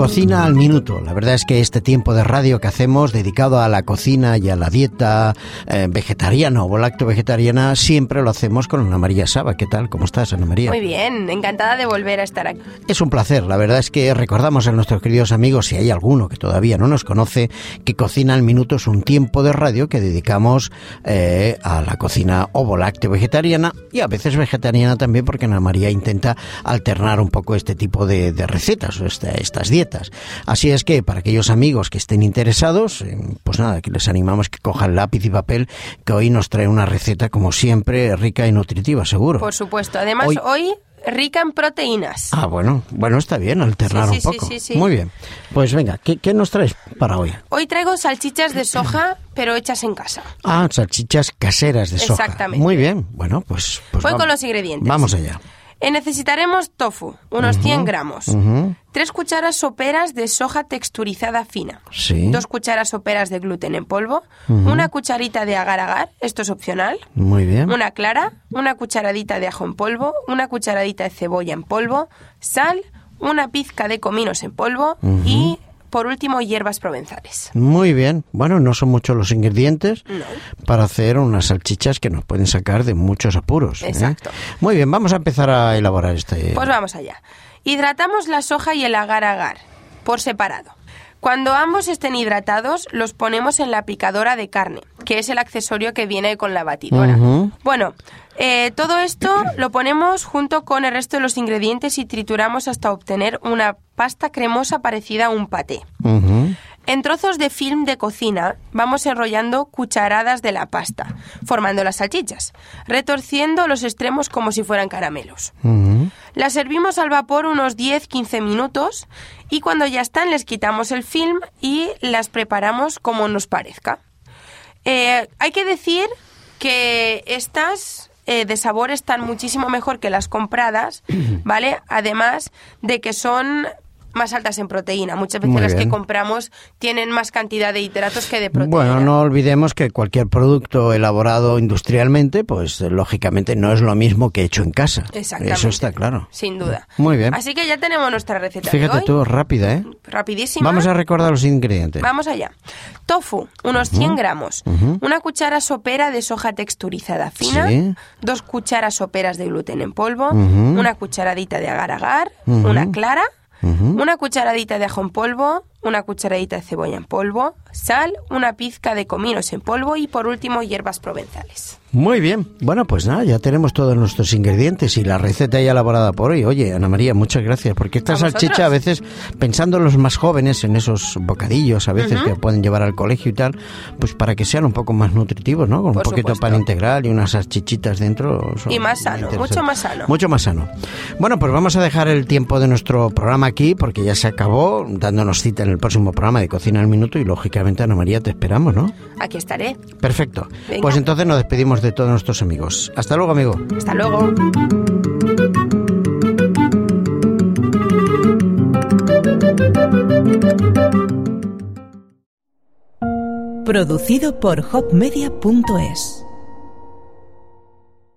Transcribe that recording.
Cocina al minuto. La verdad es que este tiempo de radio que hacemos dedicado a la cocina y a la dieta eh, vegetariana o lacto vegetariana siempre lo hacemos con Ana María Saba. ¿Qué tal? ¿Cómo estás, Ana María? Muy bien, encantada de volver a estar aquí. Es un placer. La verdad es que recordamos a nuestros queridos amigos, si hay alguno que todavía no nos conoce, que Cocina al minuto es un tiempo de radio que dedicamos eh, a la cocina ovo-lácteo vegetariana y a veces vegetariana también porque Ana María intenta alternar un poco este tipo de, de recetas o estas dietas. Así es que para aquellos amigos que estén interesados, eh, pues nada, que les animamos que cojan lápiz y papel, que hoy nos trae una receta como siempre rica y nutritiva, seguro. Por supuesto. Además, hoy, rica en proteínas. Ah, bueno, bueno, está bien, alternar un poco. Muy bien. Pues venga, ¿qué, ¿qué, nos traes para hoy? Hoy traigo salchichas de soja, pero hechas en casa. Ah, salchichas caseras de soja. Exactamente. Muy bien, bueno, pues... pues Voy con los ingredientes. Vamos allá. Eh, necesitaremos tofu, unos 100 gramos. Tres cucharas soperas de soja texturizada fina. Sí. Dos cucharas soperas de gluten en polvo. Una cucharita de agar-agar, esto es opcional. Muy bien. Una clara. Una cucharadita de ajo en polvo. Una cucharadita de cebolla en polvo. Sal. Una pizca de cominos en polvo. Y por último, hierbas provenzales. Muy bien. Bueno, no son muchos los ingredientes para hacer unas salchichas que nos pueden sacar de muchos apuros. ¿eh? Exacto. Muy bien, vamos a empezar a elaborar este. Pues vamos allá. Hidratamos la soja y el agar-agar por separado. Cuando ambos estén hidratados, los ponemos en la picadora de carne, que es el accesorio que viene con la batidora. Bueno, eh, todo esto lo ponemos junto con el resto de los ingredientes y trituramos hasta obtener una pasta cremosa parecida a un paté. En trozos de film de cocina vamos enrollando cucharadas de la pasta, formando las salchichas, retorciendo los extremos como si fueran caramelos. Las servimos al vapor unos 10-15 minutos y cuando ya están les quitamos el film y las preparamos como nos parezca. Eh, hay que decir que estas eh, de sabor están muchísimo mejor que las compradas, ¿vale? Además de que son más altas en proteína. Muchas veces las que compramos tienen más cantidad de hidratos que de proteína. Bueno, no olvidemos que cualquier producto elaborado industrialmente, pues lógicamente no es lo mismo que hecho en casa. Exactamente. Eso está claro. Sin duda. Muy bien. Así que ya tenemos nuestra receta. Fíjate de hoy. tú, rápida, ¿eh? Rapidísima. Vamos a recordar los ingredientes. Vamos allá. Tofu, unos 100 gramos. Una cuchara sopera de soja texturizada fina. Sí. Dos cucharas soperas de gluten en polvo. Una cucharadita de agar-agar. Una clara. Una cucharadita de ajo en polvo, una cucharadita de cebolla en polvo, sal, una pizca de cominos en polvo y por último hierbas provenzales. Muy bien. Bueno, pues nada, ya tenemos todos nuestros ingredientes y la receta ya elaborada por hoy. Oye, Ana María, muchas gracias, porque esta salchicha a veces, pensando en los más jóvenes, en esos bocadillos a veces que pueden llevar al colegio y tal, pues para que sean un poco más nutritivos, ¿no? Con Por un poquito de pan integral y unas salchichitas dentro. Y más sano, mucho más sano. Mucho más sano. Bueno, pues vamos a dejar el tiempo de nuestro programa aquí, porque ya se acabó, dándonos cita en el próximo programa de Cocina al Minuto y lógicamente, Ana María, te esperamos, ¿no? Aquí estaré. Perfecto. Venga. Pues entonces nos despedimos de todos nuestros amigos. Hasta luego, amigo. Hasta luego. Producido por hopmedia.es